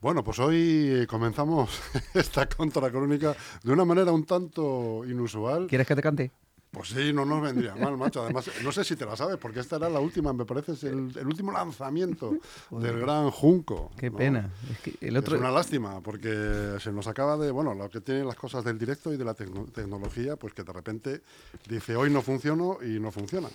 Bueno, pues hoy comenzamos esta contracrónica de una manera un tanto inusual. ¿Quieres que te cante? Pues sí, no nos vendría mal, macho. Además, no sé si te la sabes, porque esta era la última, me parece, es el, último lanzamiento del gran Junco. Qué pena. Es, el otro... es una lástima, porque se nos acaba de, bueno, lo que tienen las cosas del directo y de la tecnología, pues que de repente dice hoy no funciono y no funciona.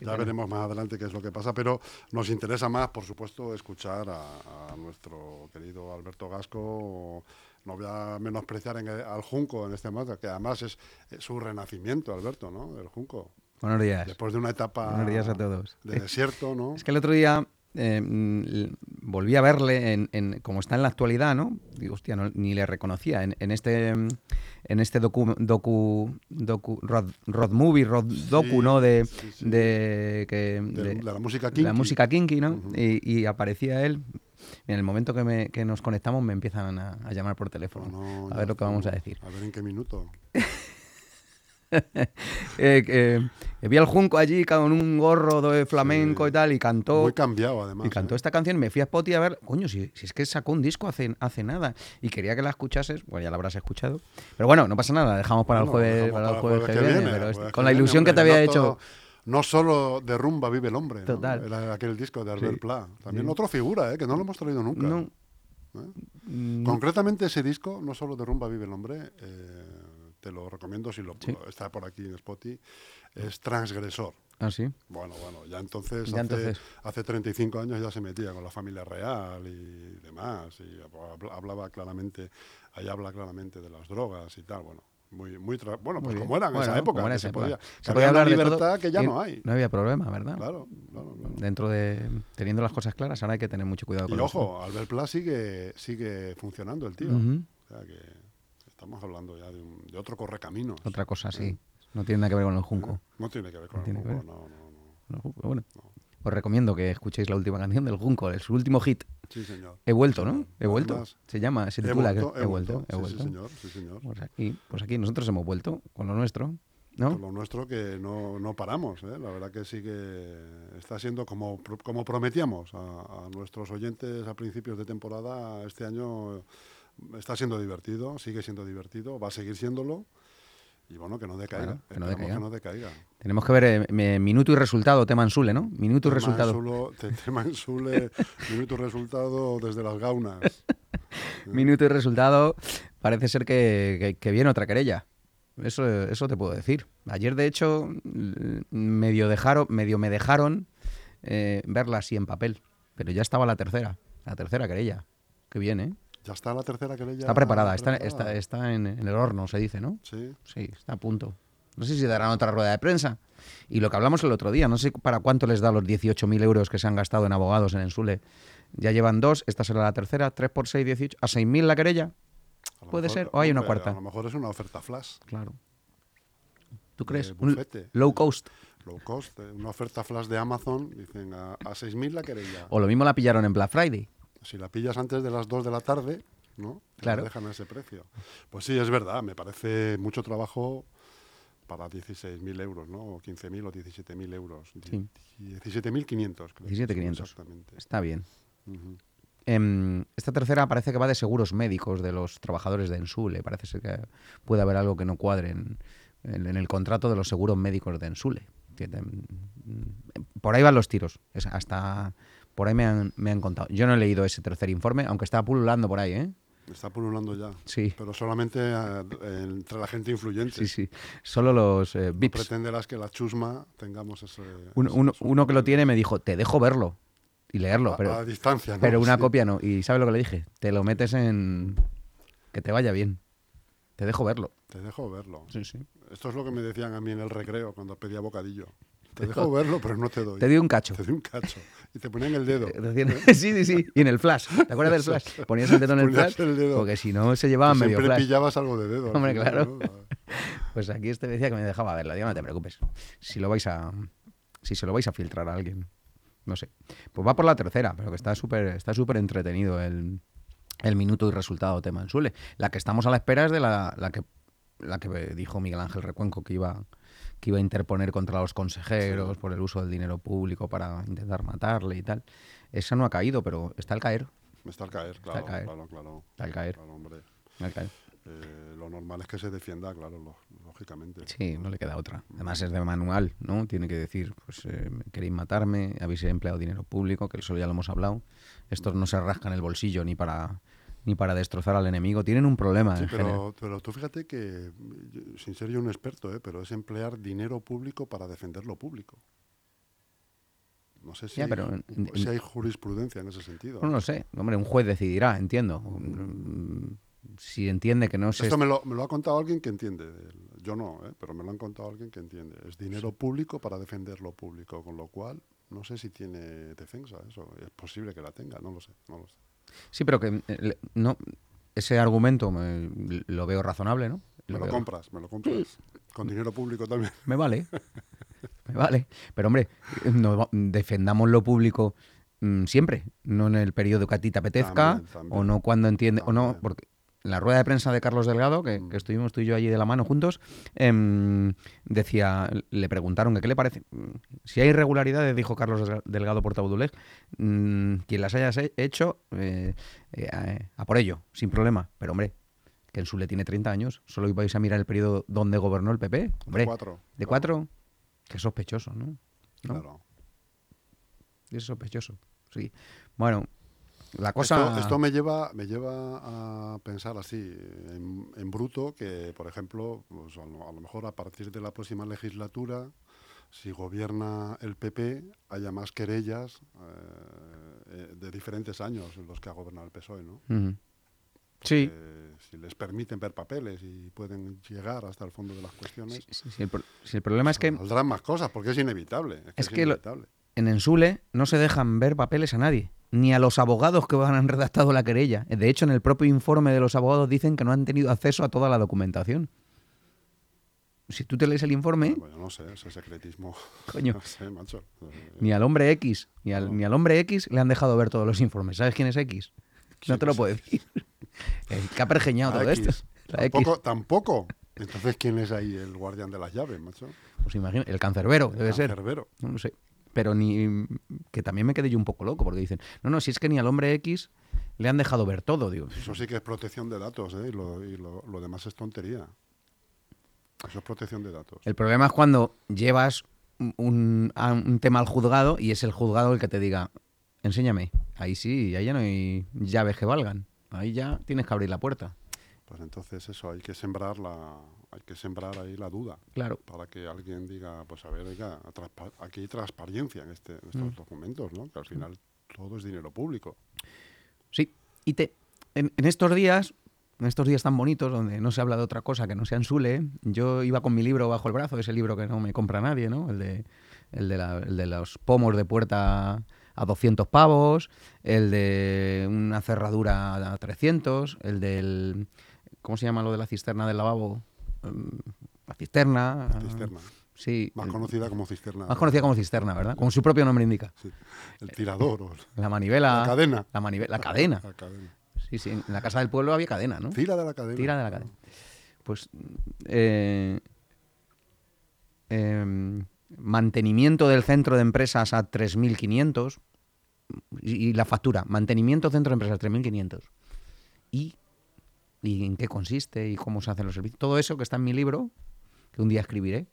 Ya veremos más adelante qué es lo que pasa, pero nos interesa más, por supuesto, escuchar a, a nuestro querido Alberto Gasco no voy a menospreciar al Junco en este momento, que además es, su renacimiento, Alberto, ¿no? El Junco. Buenos días. Después de una etapa Buenos días a todos. de desierto, ¿no? Es que el otro día eh, mm, volví a verle en, como está en la actualidad, ¿no? Digo, hostia, ni le reconocía. En, este en este docu, docu, docu road, movie, road docu, ¿no? De, De, que, de, la música kinky. La música kinky, ¿no? y, y, aparecía él, en el momento que, me, que nos conectamos me empiezan a, llamar por teléfono. a ver lo que vamos a decir. A ver en qué minuto. eh, vi al Junco allí con un gorro de flamenco y tal y cantó. Muy cambiado además. Y cantó ¿eh? esta canción. Me fui a Spotify a ver, coño, si, si, es que sacó un disco hace, hace nada y quería que la escuchases. Bueno, ya la habrás escuchado. Pero bueno, no pasa nada, dejamos para el jueves, para el jueves, que, viene. pero con la ilusión que te había hecho no solo de rumba vive el hombre. Total. Era aquel disco de Albert Pla. También otra figura, ¿eh? que no lo hemos traído nunca. No. ¿Eh? Mm. Concretamente ese disco, no solo de rumba vive el hombre, eh, te lo recomiendo si lo está por aquí en Spotify, es Transgresor. Ah, sí. Bueno, bueno, ya entonces, hace, hace 35 años ya se metía con la familia real y demás, y hablaba claramente, ahí habla claramente de las drogas y tal, bueno, muy, muy bueno, pues como era en esa época. se podía, se podía hablar de libertad que ya no hay. No había problema, ¿verdad? Claro, claro, Dentro de teniendo las cosas claras, ahora hay que tener mucho cuidado con. Y ojo, Albert Pla sigue, sigue funcionando el tío. O sea que estamos hablando ya de, un, de otro correcaminos. Otra cosa, sí. No tiene nada que ver con el Junco. No tiene que ver con el Junco, no, no, no. Bueno, os recomiendo que escuchéis la última canción del Junco, su último hit. Sí, señor. He vuelto, ¿no? He vuelto. se llama, se titula. He vuelto, he, vuelto. He vuelto. Sí, señor, sí, señor. Pues aquí, pues aquí nosotros hemos vuelto con lo nuestro. ¿no? Con lo nuestro que no, no paramos, ¿eh? la verdad que sí que está siendo como, como prometíamos a, a nuestros oyentes a principios de temporada, este año está siendo divertido, sigue siendo divertido, va a seguir siéndolo y bueno, que no decaiga. que, no decaiga. Tenemos que ver eh, minuto y resultado, tema en Sule, ¿no? Minuto y resultado. tema en Sule, minuto y resultado desde las gaunas. minuto y resultado, parece ser que, viene otra querella. Eso, eso te puedo decir. Ayer, de hecho, medio, dejaron, medio me dejaron eh, verla así en papel. Pero ya estaba la tercera, la tercera querella. Que viene, ¿eh? Ya está la tercera que Está preparada, está, está, está en, el horno, se dice, ¿no? Sí. Sí, está a punto. No sé si darán otra rueda de prensa. Y lo que hablamos el otro día, no sé para cuánto les da los 18.000 euros que se han gastado en abogados en Ensule. Ya llevan dos, esta será la tercera, tres por seis, 18. ¿A 6.000 la querella? ¿Puede ser? ¿O hay una cuarta? A lo mejor es una oferta flash. Claro. ¿Tú crees? Un low cost. Low cost, eh, una oferta flash de Amazon, dicen a, a 6.000 la querella. O lo mismo la pillaron en Black Friday. Si la pillas antes de las 2 de la tarde, ¿no? Claro. dejan a ese precio. Pues sí, es verdad, me parece mucho trabajo para 16.000 euros, ¿no? O 15.000 o 17.000 euros. Sí. 17.500, creo. 17.500. Exactamente. Está bien. Em, esta tercera parece que va de seguros médicos de los trabajadores de Ensule. Parece ser que puede haber algo que no cuadre en, el contrato de los seguros médicos de Ensule. Por ahí van los tiros. Es hasta por ahí me han, me han contado. Yo no he leído ese tercer informe, aunque está pululando por ahí, ¿eh? Está pululando ya. Sí. Pero solamente eh, entre la gente influyente. Sí, sí. Solo los eh, VIPs. No pretenderás que la chusma tengamos ese... uno, que lo tiene me dijo, te dejo verlo y leerlo. pero, a distancia, ¿no? Pero una copia no. ¿Y sabes lo que le dije? Te lo metes en... Que te vaya bien. Te dejo verlo. Te dejo verlo. Sí, sí. Esto es lo que me decían a mí en el recreo cuando pedía bocadillo. Te dejo verlo, pero no te doy. Te doy un cacho. Te doy un cacho. Y te ponían el dedo. sí, sí, sí. Y en el flash. ¿Te acuerdas del flash? Ponías el dedo en el flash. Porque si no se llevaban medio siempre flash. Siempre pillabas algo de dedo. Hombre, claro. Pues aquí este decía que me dejaba verla. Digo, no te preocupes. Si lo vais a. Si se lo vais a filtrar a alguien. No sé. Pues va por la tercera, pero que está súper está súper entretenido el, el minuto y resultado tema en Sule. La que estamos a la espera es de la, la que la que dijo Miguel Ángel Recuenco que iba que iba a interponer contra los consejeros por el uso del dinero público para intentar matarle y tal. Esa no ha caído, pero está al caer. Está al caer, claro, al caer. claro, claro. Al caer. Claro, hombre. Al caer. Eh, lo normal es que se defienda, claro, lo- lógicamente. Sí, no le queda otra. Además es de manual, ¿no? Tiene que decir, pues eh, queréis matarme, habéis empleado dinero público, que eso ya lo hemos hablado. Estos no se rascan el bolsillo ni para ni para destrozar al enemigo. Tienen un problema Sí, en general. pero, pero tú fíjate que, sin ser yo un experto, ¿eh? pero es emplear dinero público para defender lo público. No sé si, Ya, hay, pero en- si hay jurisprudencia en ese sentido. No lo sé. Hombre, un juez decidirá, entiendo. Si entiende que no se... Esto me lo, me lo ha contado alguien que entiende. Yo no, ¿eh? pero me lo han contado alguien que entiende. Es dinero público para defender lo público, con lo cual no sé si tiene defensa eso. Es posible que la tenga, no lo sé. No lo sé. Sí, pero que eh, no ese argumento me- lo veo razonable, ¿no? Me lo veo- compras, me lo compras. Con dinero público también. Me vale. Me vale. Pero hombre, no defendamos lo público mm, siempre, no en el periodo que a ti te apetezca También, también. o no cuando entiende o no, porque la rueda de prensa de Carlos Delgado, que, que estuvimos tú y yo allí de la mano juntos, em, decía, le preguntaron que qué le parece. Mm, Si hay irregularidades, dijo Carlos Delgado Portabuduleg, mm, quien las haya hecho, eh, eh, a, por ello, sin problema. Pero hombre, que en Sule tiene 30 años, solo vais a mirar el periodo donde gobernó el PP. Hombre, cuatro. ¿De claro, cuatro? Qué sospechoso, ¿no? ¿no? Claro. Es sospechoso, sí. Bueno, la cosa... Esto, esto me lleva me lleva a pensar así, en, en bruto, que por ejemplo, pues, a, lo, a lo mejor a partir de la próxima legislatura, si gobierna el PP, haya más querellas eh, eh, de diferentes años en los que ha gobernado el PSOE, ¿no? Sí. Si les permiten ver papeles y pueden llegar hasta el fondo de las cuestiones, Sí, sí, sí, el, pro- sí, el problema es que saldrán más cosas, porque es inevitable. Es que, Es es que lo- inevitable. en Ensule no se dejan ver papeles a nadie, ni a los abogados que han redactado la querella. De hecho, en el propio informe de los abogados dicen que no han tenido acceso a toda la documentación. Si tú te lees el informe, Bueno, no sé, ese secretismo. Coño. No sé, macho. Eh, ni al hombre X, ni al, No. ni al hombre X le han dejado ver todos los informes. ¿Sabes quién es X? No te lo sí. puedo decir. El que ha pergeñado La todo X. esto. La X. Tampoco, tampoco. Entonces, ¿quién es ahí el guardián de las llaves, macho? Pues imagina, el cancerbero, debe ser. Cancerbero. No lo sé. Pero ni. Que también me quedé yo un poco loco, porque dicen, no, no, si es que ni al hombre X le han dejado ver todo. Digo, Eso sí que es protección de datos, ¿eh? Y lo, y lo- lo demás es tontería. Eso es protección de datos. el problema es cuando llevas un, un- tema al juzgado y es el juzgado el que te diga, enséñame. Ahí sí, ahí ya no hay llaves que valgan. Ahí ya tienes que abrir la puerta. Pues entonces eso, hay que sembrar la, hay que sembrar ahí la duda. Claro. Para que alguien diga, pues a ver, oiga, aquí hay transparencia en, este, en estos Mm. documentos, ¿no? Que al final todo es dinero público. Sí. Y te, en, en estos días, en estos días tan bonitos, donde no se habla de otra cosa que no sea en Sule, yo iba con mi libro bajo el brazo, ese libro que no me compra nadie, ¿no? El de, el de, la- el de los pomos de puerta a 200 pavos, el de una cerradura a 300, el del... ¿Cómo se llama lo de la cisterna del lavabo? La cisterna. La cisterna. Sí. Más conocida como cisterna. más conocida como cisterna, ¿verdad? Como su propio nombre indica. Sí. El tirador o La manivela. la cadena. La, manivela, la cadena. La cadena. Sí, sí. En la casa del pueblo había cadena, ¿no? Tira de la cadena. Tira de la cadena. Pues eh, em, mantenimiento del centro de empresas a 3.500 y, y la factura, mantenimiento centro de empresas 3.500. ¿Y, ¿Y en qué consiste y cómo se hacen los servicios? Todo eso que está en mi libro, que un día escribiré.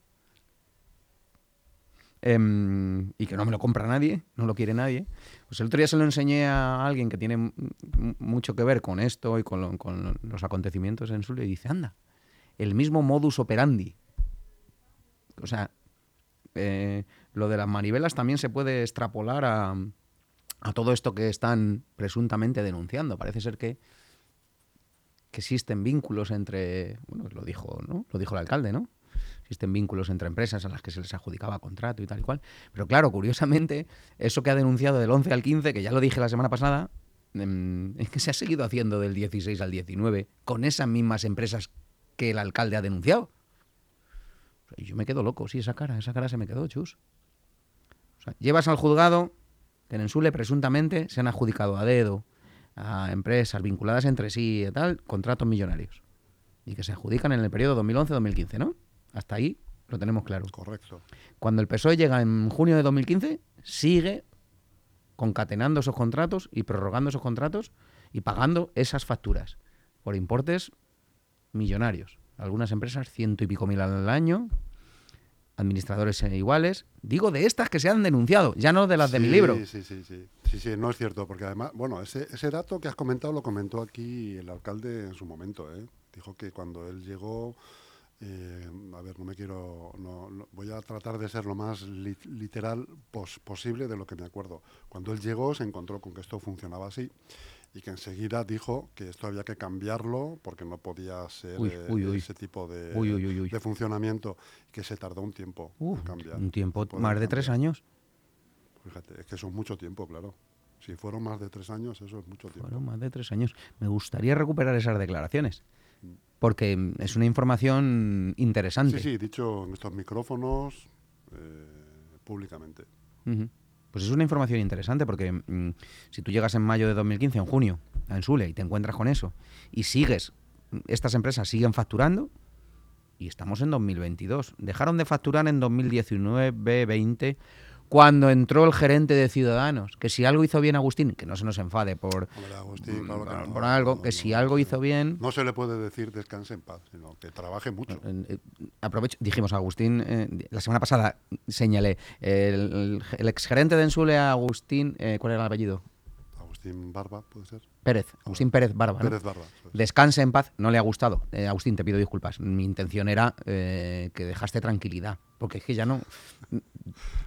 em, y que no me lo compra nadie, no lo quiere nadie. Pues el otro día se lo enseñé a alguien que tiene mucho que ver con esto y con, lo- con los acontecimientos en Zulia y dice, anda, el mismo modus operandi. O sea, eh, lo de las manivelas también se puede extrapolar a, a todo esto que están presuntamente denunciando. Parece ser que, que existen vínculos entre, bueno, lo dijo, ¿no? Lo dijo el alcalde, ¿no? Existen vínculos entre empresas a las que se les adjudicaba contrato y tal y cual. Pero claro, curiosamente, eso que ha denunciado del 11 al 15, que ya lo dije la semana pasada, em, es que se ha seguido haciendo del 16 al 19 con esas mismas empresas que el alcalde ha denunciado. Yo me quedo loco, sí, esa cara, esa cara se me quedó, chus. O sea, llevas al juzgado que en Ensule presuntamente se han adjudicado a dedo a empresas vinculadas entre sí y tal, contratos millonarios. Y que se adjudican en el periodo 2011-2015, ¿no? Hasta ahí lo tenemos claro. Correcto. Cuando el PSOE llega en junio de 2015, sigue concatenando esos contratos y prorrogando esos contratos y pagando esas facturas por importes millonarios. Algunas empresas ciento y pico mil al año, administradores iguales. Digo de estas que se han denunciado, ya no de las de mi libro. Sí, sí, sí. Sí, sí, no es cierto, porque además, bueno, ese, ese dato que has comentado lo comentó aquí el alcalde en su momento. ¿eh? Dijo que cuando él llegó, eh, a ver, no me quiero, no, voy a tratar de ser lo más literal posible de lo que me acuerdo. Cuando él llegó se encontró con que esto funcionaba así y que enseguida dijo que esto había que cambiarlo porque no podía ser eh, ese tipo de, de, funcionamiento, que se tardó un tiempo en cambiar. Un tiempo, más de tres años. Fíjate, es que eso es mucho tiempo, claro. Si fueron más de tres años, eso es mucho tiempo. Fueron más de tres años. Me gustaría recuperar esas declaraciones, mm. porque es una información interesante. Sí, sí, dicho en estos micrófonos eh, públicamente. Pues es una información interesante porque mm, si tú llegas en mayo de 2015, en junio, a Ensule y te encuentras con eso y sigues, estas empresas siguen facturando y estamos en 2022. Dejaron de facturar en 2019, 20 cuando entró el gerente de Ciudadanos, que si algo hizo bien Agustín, que no se nos enfade por, por algo, que si algo hizo bien... No se le puede decir descanse en paz, sino que trabaje mucho. Eh, aprovecho, dijimos a Agustín, eh, la semana pasada señalé, el, el, exgerente de Ensule, Agustín, eh, ¿cuál era el apellido? Agustín Barba, puede ser. Pérez, Agustín Pérez Barba. Pérez Barba. Descanse en paz, no le ha gustado. Eh, Agustín, te pido disculpas. Mi intención era eh, que dejaste tranquilidad, porque es que ya no.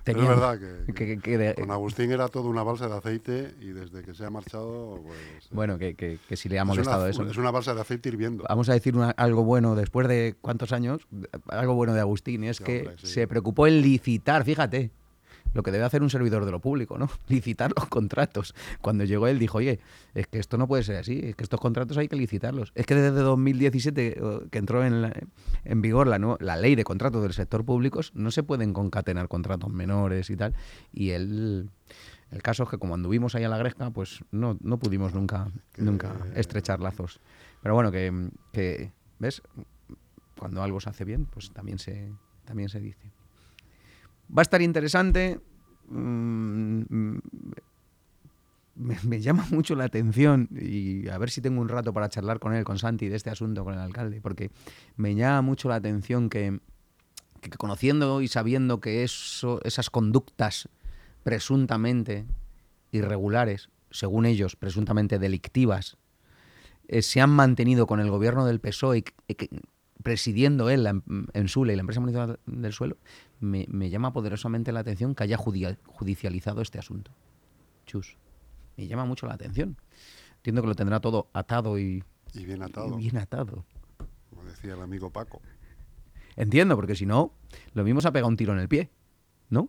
Tenía, es verdad que, con Agustín era todo una balsa de aceite y desde que se ha marchado. Pues, eh, bueno, que, si le ha molestado eso. Es una balsa de aceite hirviendo. Vamos a decir algo bueno después de cuántos años, algo bueno de Agustín, es que se preocupó en licitar, fíjate lo que debe hacer un servidor de lo público, ¿no? Licitar los contratos. Cuando llegó él dijo, oye, es que esto no puede ser así, es que estos contratos hay que licitarlos. Es que desde 2017, que entró en, en vigor la, la ley de contratos del sector público, no se pueden concatenar contratos menores y tal. Y él... El caso es que como anduvimos ahí a la gresca, pues no, no pudimos nunca, nunca estrechar lazos. Pero bueno, que, que, ¿ves? Cuando algo se hace bien, pues también se, también se dice. Va a estar interesante. Mm, me, llama mucho la atención y a ver si tengo un rato para charlar con él, con Santi, de este asunto con el alcalde, porque me llama mucho la atención que, conociendo y sabiendo que eso, esas conductas presuntamente irregulares, según ellos, presuntamente delictivas, eh, se han mantenido con el gobierno del PSOE, presidiendo él en Sule y la empresa municipal del suelo, me, llama poderosamente la atención que haya judicializado este asunto. Chus. Me llama mucho la atención. Entiendo que lo tendrá todo atado y, y bien atado. bien atado. Como decía el amigo Paco. Entiendo, porque si no, lo mismo se ha pegado un tiro en el pie, ¿no?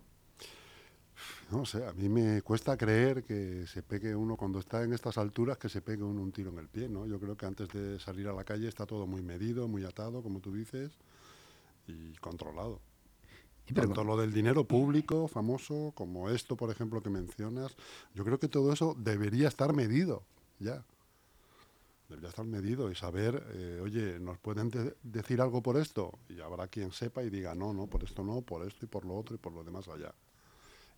No sé, a mí me cuesta creer que se pegue uno cuando está en estas alturas, que se pegue uno un tiro en el pie, ¿no? Yo creo que antes de salir a la calle está todo muy medido, muy atado, como tú dices, y controlado. Tanto lo del dinero público famoso como esto, por ejemplo, que mencionas, yo creo que todo eso debería estar medido ya. Debería estar medido y saber, eh, oye, ¿nos pueden decir algo por esto? Y habrá quien sepa y diga, no, no, por esto no, por esto y por lo otro y por lo demás allá.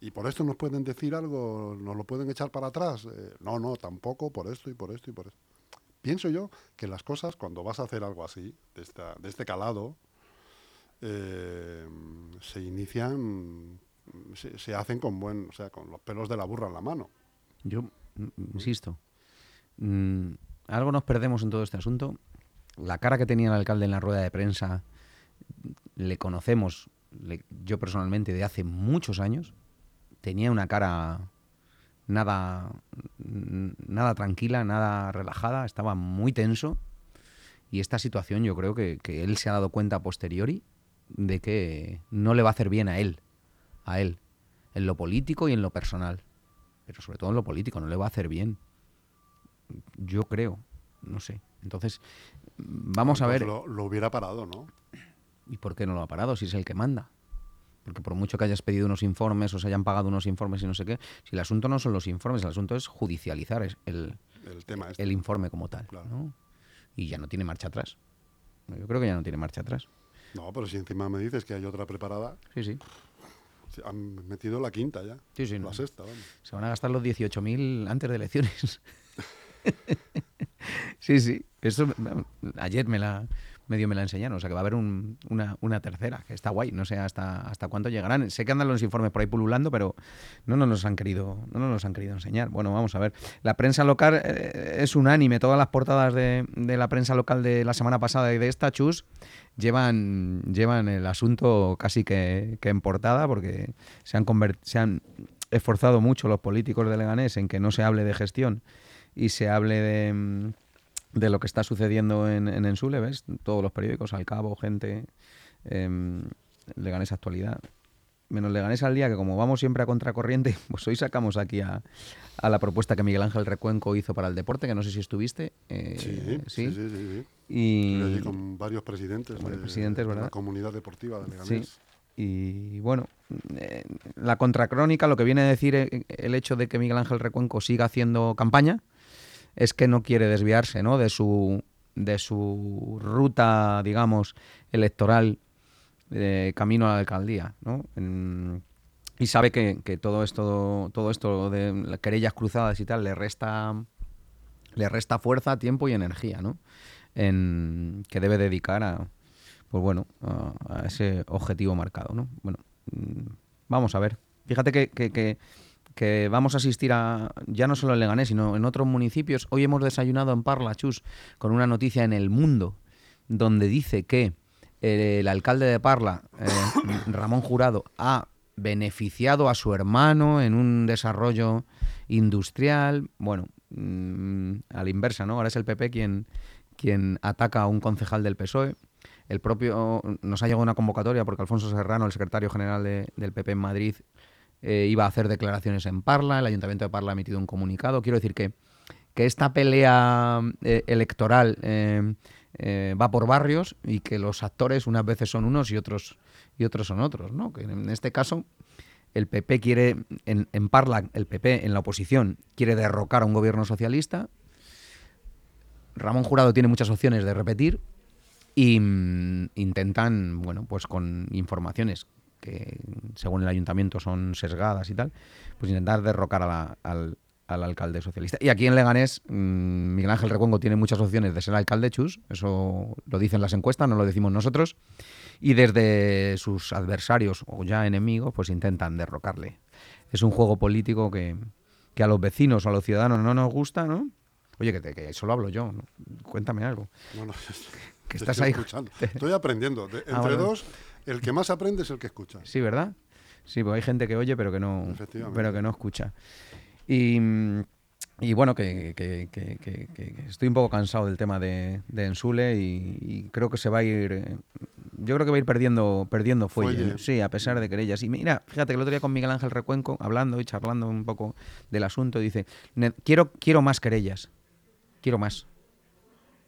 ¿Y por esto nos pueden decir algo? ¿Nos lo pueden echar para atrás? Eh, no, no, tampoco, por esto y por esto y por esto. Pienso yo que las cosas, cuando vas a hacer algo así, de, esta, de este calado, eh, se inician, se, hacen con buen, o sea, con los pelos de la burra en la mano. Yo mm, insisto, mm, algo nos perdemos en todo este asunto. La cara que tenía el alcalde en la rueda de prensa, le conocemos, yo personalmente, de hace muchos años. Tenía una cara nada, nada tranquila, nada relajada, estaba muy tenso. Y esta situación yo creo que, que él se ha dado cuenta a posteriori de que no le va a hacer bien a él, a él, en lo político y en lo personal, pero sobre todo en lo político, no le va a hacer bien. Yo creo, no sé. Entonces, vamos a ver... Lo, hubiera parado, ¿no? ¿Y por qué no lo ha parado si es el que manda? Porque por mucho que hayas pedido unos informes o se hayan pagado unos informes y no sé qué, si el asunto no son los informes, el asunto es judicializar el, el, tema este. el informe como tal. Y ya no tiene marcha atrás. Yo creo que ya no tiene marcha atrás. No, pero si encima me dices que hay otra preparada. Sí, sí. Han metido la quinta ya. Sí, sí, la no. sexta, vamos. Se van a gastar los 18.000 antes de elecciones. sí, sí. Eso ayer me la medio me la enseñaron, o sea que va a haber un- una, una tercera, que está guay, no sé hasta hasta cuánto llegarán. Sé que andan los informes por ahí pululando, pero no nos han querido, no nos han querido enseñar. Bueno, vamos a ver. La prensa local eh, es unánime, todas las portadas de, de la prensa local de la semana pasada y de esta chus llevan, llevan el asunto casi que, en portada, porque se han, se han esforzado mucho los políticos de Leganés en que no se hable de gestión y se hable de, de lo que está sucediendo en, en Ensule, ¿ves? Todos los periódicos, Al Cabo, Gente, em, Leganés Actualidad. Menos Leganés al día, que como vamos siempre a contracorriente, pues hoy sacamos aquí a, a la propuesta que Miguel Ángel Recuenco hizo para el deporte, que no sé si estuviste. eh, Sí, sí, sí, sí, sí. Y, allí con varios presidentes, varios de, presidentes, de la comunidad deportiva de Sí. Leganés. Y bueno, eh, la contracrónica, lo que viene a decir eh, el hecho de que Miguel Ángel Recuenco siga haciendo campaña, es que no quiere desviarse ¿no? de su de su ruta, digamos, electoral de camino a la alcaldía, ¿no? Y sabe que, que todo esto, todo esto de las querellas cruzadas y tal le resta le resta fuerza, tiempo y energía, ¿no? En, que debe dedicar a, pues bueno, a, ese objetivo marcado, ¿no? Bueno, mm, vamos a ver. Fíjate que- que- que vamos a asistir a, ya no solo en Leganés, sino en otros municipios. Hoy hemos desayunado en Parla, Chus, con una noticia en El Mundo, donde dice que el alcalde de Parla, eh, Ramón Jurado, ha beneficiado a su hermano en un desarrollo industrial. Bueno, mm, a la inversa, ¿no? Ahora es el PP quien, quien ataca a un concejal del PSOE. El propio nos ha llegado una convocatoria porque Alfonso Serrano, el secretario general de- del PP en Madrid, eh, iba a hacer declaraciones en Parla. El Ayuntamiento de Parla ha emitido un comunicado. Quiero decir que, que esta pelea eh, electoral eh, va por barrios y que los actores unas veces son unos y otros y otros son otros, ¿no? Que en este caso el PP quiere en, en Parla, el PP en la oposición quiere derrocar a un gobierno socialista. Ramón Jurado tiene muchas opciones de repetir y mm, intentan, bueno, pues con informaciones que según el ayuntamiento son sesgadas y tal, pues intentar derrocar a la- al, al alcalde socialista. Y aquí en Leganés, mm, Miguel Ángel Recuengo tiene muchas opciones de ser alcalde chus, eso lo dicen las encuestas, no lo decimos nosotros, y desde sus adversarios o ya enemigos, pues intentan derrocarle. Es un juego político que, que a los vecinos o a los ciudadanos no nos gusta, ¿no? Oye, que, te- que solo hablo yo, ¿no? cuéntame algo. No, no, Que estás estoy ahí. escuchando. Estoy aprendiendo. De- entre Ah, vale. dos, el que más aprende es el que escucha. Sí, ¿verdad? Sí, pues hay gente que oye pero que no, pero que no escucha. Y, y bueno, que, que- que- que- estoy un poco cansado del tema de, de Ensule y, y creo que se va a ir... eh, Yo creo que va a ir perdiendo, perdiendo fuelle. Sí, a pesar de querellas. Y mira, fíjate que el otro día con Miguel Ángel Recuenco, hablando y charlando un poco del asunto, dice, "Ne- quiero, quiero más querellas. Quiero más.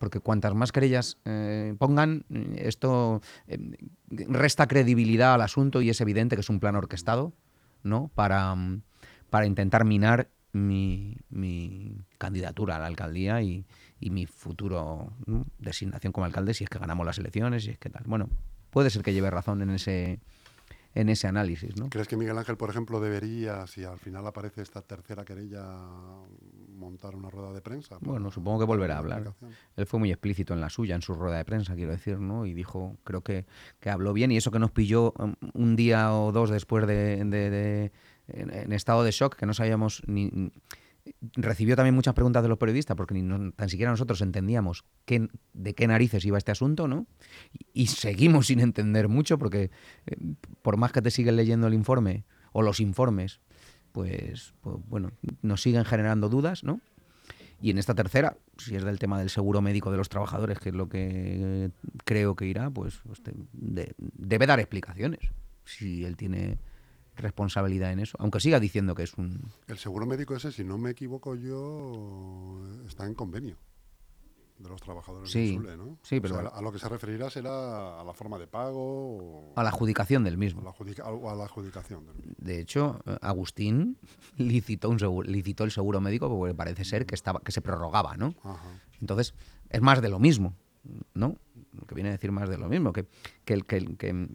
Porque cuantas más querellas eh, pongan, eh, esto eh, resta credibilidad al asunto y es evidente que es un plan orquestado, ¿no? Para, mm, para intentar minar mi, mi candidatura a la alcaldía y, y mi futuro designación como alcalde si es que ganamos las elecciones y es que tal. Bueno, puede ser que lleve razón en ese en ese análisis, ¿no? ¿Crees que Miguel Ángel, por ejemplo, debería, si al final aparece esta tercera querella, montar una rueda de prensa? Bueno, supongo que volverá a hablar. Él fue muy explícito en la suya, en su rueda de prensa, quiero decir, ¿no? Y dijo, creo que, que habló bien y eso que nos pilló um, un día o dos después de, de- de- en, en estado de shock, que no sabíamos ni... Recibió también muchas preguntas de los periodistas porque ni no- tan siquiera nosotros entendíamos de qué narices iba este asunto, ¿no? Y, seguimos sin entender mucho porque eh, por más que te siguen leyendo el informe o los informes, pues, pues bueno, nos siguen generando dudas, ¿no? Y en esta tercera, si es del tema del seguro médico de los trabajadores, que es lo que eh, creo que irá, pues, de- debe dar explicaciones si él tiene responsabilidad en eso, aunque siga diciendo que es un... El seguro médico ese, si no me equivoco yo, está en convenio de los trabajadores Sí, del SULE, ¿no? sí, O pero sea, a lo que se referirá será a la forma de pago o a la adjudicación del a mismo. la, adjudica- o a la adjudicación. del mismo. De hecho, eh, Agustín licitó, un seguro, licitó el seguro médico porque parece ser que, estaba, que se prorrogaba, ¿no? Ajá. Entonces, es más de lo mismo, ¿no? Lo que viene a decir más de lo mismo, que, que, el- que, el- que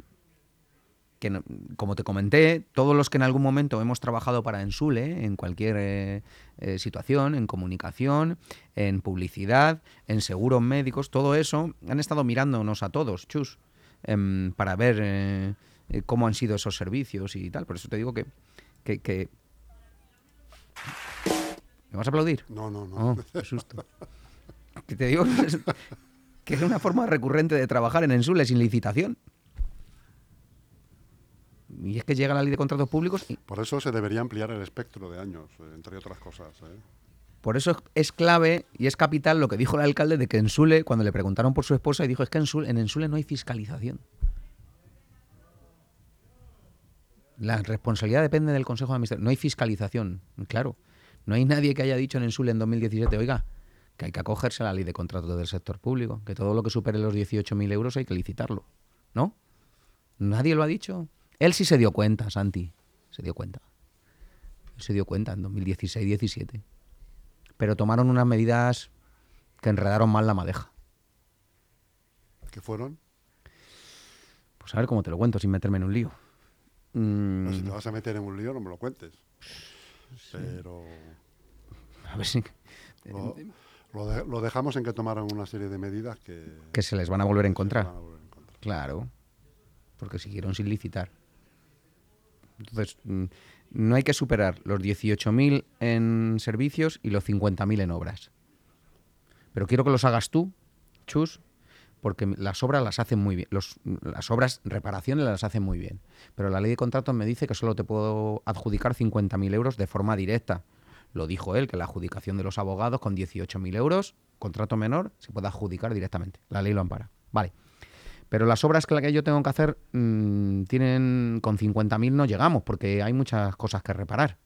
que, no- como te comenté, todos los que en algún momento hemos trabajado para Ensule, en cualquier eh, eh, situación, en comunicación, en publicidad, en seguros médicos, todo eso, han estado mirándonos a todos, chus, em, para ver eh, cómo han sido esos servicios y tal. Por eso te digo que... que, que- ¿Me vas a aplaudir? No, no, no. Oh, qué susto. Que te digo que es una forma recurrente de trabajar en Ensule sin licitación. Y es que llega la ley de contratos públicos y Por eso se debería ampliar el espectro de años, eh, entre otras cosas. ¿eh? por eso es- es clave y es capital lo que dijo el alcalde de que Ensule, cuando le preguntaron por su esposa, y dijo, es que en Ensule, en Ensule no hay fiscalización. La responsabilidad depende del Consejo de Administración. No hay fiscalización, claro. No hay nadie que haya dicho en Ensule en 2017, oiga, que hay que acogerse a la ley de contratos del sector público, que todo lo que supere los 18.000 euros hay que licitarlo. ¿No? Nadie lo ha dicho. Él sí se dio cuenta, Santi. Se dio cuenta. Él se dio cuenta en 2016-17. Pero tomaron unas medidas que enredaron mal la madeja. ¿Qué fueron? Pues a ver cómo te lo cuento sin meterme en un lío. Mm, Pues si te vas a meter en un lío, no me lo cuentes. Pero a ver si... lo, lo de- lo dejamos en que tomaron una serie de medidas que, Que se les van a volver a se encontrar. van a volver a encontrar. Claro, porque siguieron sin licitar. Entonces, mm, no hay que superar los 18.000 en servicios y los 50.000 en obras. Pero quiero que los hagas tú, Chus, porque las obras las hacen muy bien. Las obras, reparaciones las hacen muy bien. Pero la ley de contratos me dice que solo te puedo adjudicar 50.000 euros de forma directa. Lo dijo él, que la adjudicación de los abogados con 18.000 euros, contrato menor, se puede adjudicar directamente. La ley lo ampara. Vale. Pero las obras que, la que yo tengo que hacer mm, tienen con 50.000 no llegamos porque hay muchas cosas que reparar.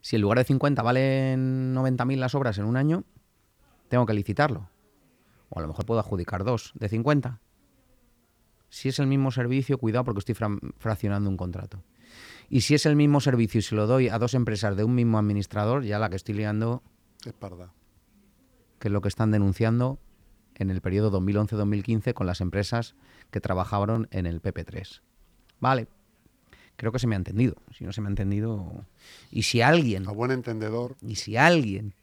Si en lugar de 50 valen 90.000 las obras en un año, tengo que licitarlo. O a lo mejor puedo adjudicar dos de 50. Si es el mismo servicio, cuidado porque estoy fra- fraccionando un contrato. Y si es el mismo servicio y se lo doy a dos empresas de un mismo administrador, ya la que estoy liando, Es parda. que es lo que están denunciando en el periodo 2011-2015 con las empresas que trabajaron en el PP3. Vale. Creo que se me ha entendido. Si no se me ha entendido... Y si alguien A buen entendedor, y si alguien,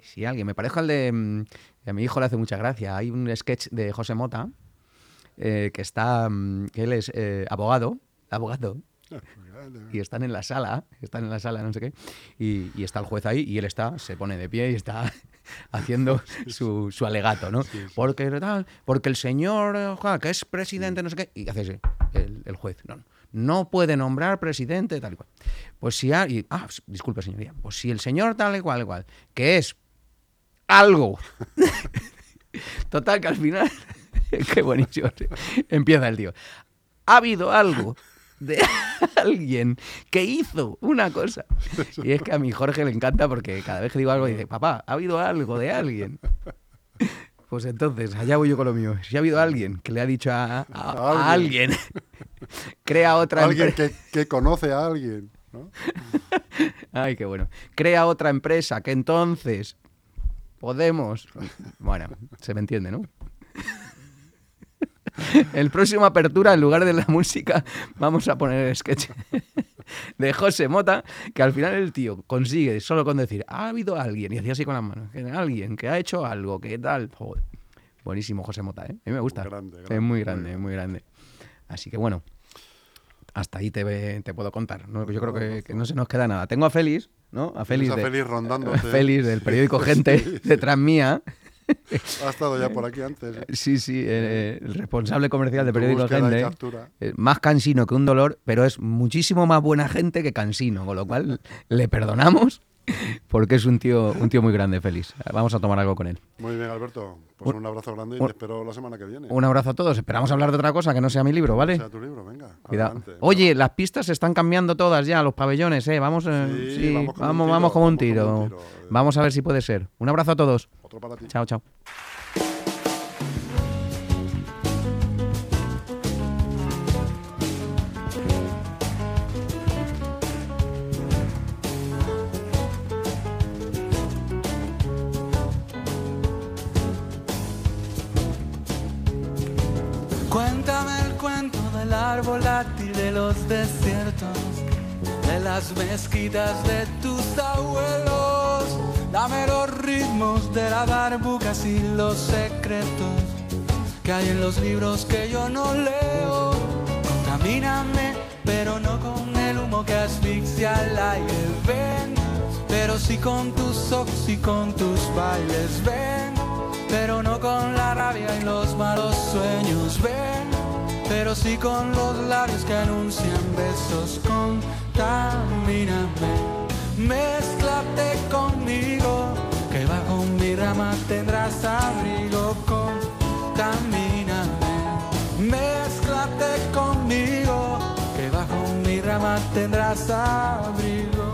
y si alguien, me parezco al de, mm, a mi hijo le hace mucha gracia, hay un sketch de José Mota, eh, que está, mm, que él es eh, abogado, abogado, y están en la sala, están en la sala, no sé qué, y, y está el juez ahí, y él está, se pone de pie y está haciendo su, su alegato, ¿no? Porque tal, porque el señor, que es presidente, no sé qué, y hace ese, el, el juez, no, no, no puede nombrar presidente, tal y cual. Pues si hay, ah, disculpe señoría, pues si el señor tal y cual, y cual, que es algo. Total, que al final, qué buenísimo, empieza el tío. Ha habido algo de alguien que hizo una cosa. Y es que a mi Jorge le encanta porque cada vez que digo algo dice, papá, ha habido algo de alguien. Pues entonces, allá voy yo con lo mío. Si ha habido alguien que le ha dicho a, a- a alguien, crea otra alguien empresa. que, que conoce a alguien. ¿no? Ay, qué bueno. Crea otra empresa que entonces podemos. Bueno, se me entiende, ¿no? El próximo apertura, en lugar de la música, vamos a poner el sketch de José Mota, que al final el tío consigue solo con decir, ha habido alguien, y hacía así con las manos, alguien que ha hecho algo, que tal. Joder. Buenísimo José Mota, ¿eh? A mí me gusta. Grande, es grande, muy muy grande, grande. muy grande. Así que bueno, hasta ahí te, te puedo contar. ¿no? Yo creo que, que no se nos queda nada. Tengo a Félix, ¿no? A Félix, a de- Félix rondándote. Félix del periódico Gente, detrás mía. Ha estado ya por aquí antes. ¿eh? Sí, sí, eh, el responsable comercial de periódico Gente. eh, más cansino que un dolor, pero es muchísimo más buena gente que cansino, con lo cual le perdonamos porque es un tío, un tío muy grande, Félix. Vamos a tomar algo con él. Muy bien, Alberto. Pues un, abrazo grande y un- te espero la semana que viene. Un abrazo a todos. Esperamos hablar de otra cosa que no sea mi libro, ¿vale? sea tu libro, venga. Cuidado. adelante. Oye, las pistas se están cambiando todas ya, los pabellones, ¿eh? Vamos, eh, Sí, sí, vamos vamos, como un vamos, tiro, como un vamos como un tiro, eh. Vamos a ver si puede ser. Un abrazo a todos. Otro para ti. Chao, chao. Cuéntame el cuento del árbol dátil de los desiertos, de las mezquitas de tus abuelos. Dame los ritmos de la barbucas y los secretos que hay en los libros que yo no leo. Contamíname, pero no con el humo que asfixia al aire. Ven, pero sí con tus ojos y con tus bailes. Ven, pero no con la rabia y los malos sueños. Ven, pero sí con los labios que anuncian besos. Contamíname, mezclate conmigo, que bajo mi rama tendrás abrigo. Contamíname, mezclate conmigo, que bajo mi rama tendrás abrigo.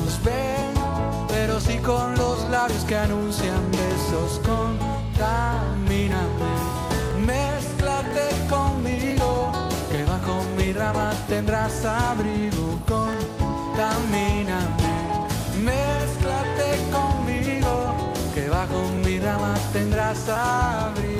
Ven, pero sí con los labios que anuncian besos. Contamíname, mezclate conmigo, que bajo mi rama tendrás abrigo. Contamíname, mezclate conmigo, que bajo mi rama tendrás abrigo.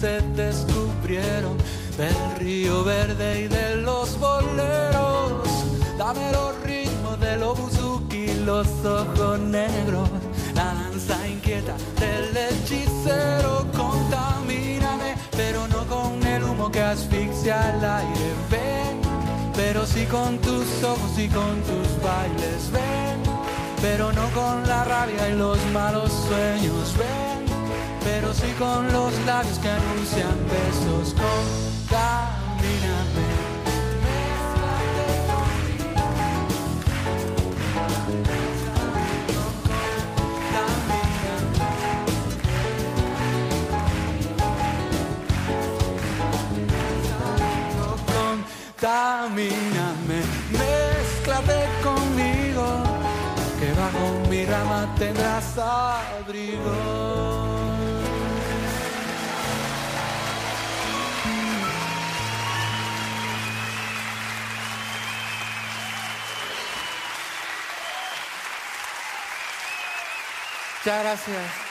Se descubrieron, del río verde y de los boleros. Dame los ritmos de los buzuki, los ojos negros, la danza inquieta del hechicero. Contamíname, pero no con el humo que asfixia al aire. Ven, pero sí con tus ojos y con tus bailes. Ven pero no con la rabia y los malos sueños. Ven, pero sí con los labios que anuncian besos. Contamíname. Contamíname, mézclate conmigo que bajo mi rama tendrás abrigo. Muchas gracias.